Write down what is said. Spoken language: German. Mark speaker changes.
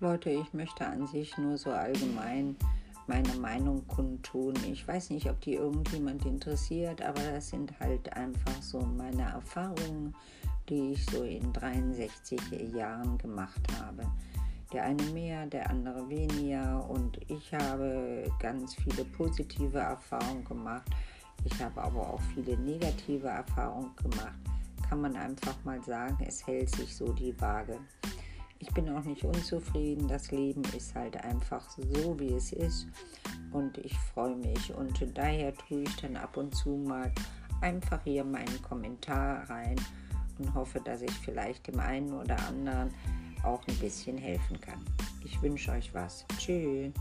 Speaker 1: Leute, ich möchte an sich nur so allgemein meine Meinung kundtun. Ich weiß nicht, ob die irgendjemand interessiert, aber das sind halt einfach so meine Erfahrungen, die ich so in 63 Jahren gemacht habe. Der eine mehr, der andere weniger und ich habe ganz viele positive Erfahrungen gemacht. Ich habe aber auch viele negative Erfahrungen gemacht. Kann man einfach mal sagen, es hält sich so die Waage. Ich bin auch nicht unzufrieden. Das Leben ist halt einfach so, wie es ist. Und ich freue mich. Und daher tue ich dann ab und zu mal einfach hier meinen Kommentar rein und hoffe, dass ich vielleicht dem einen oder anderen auch ein bisschen helfen kann. Ich wünsche euch was. Tschüss.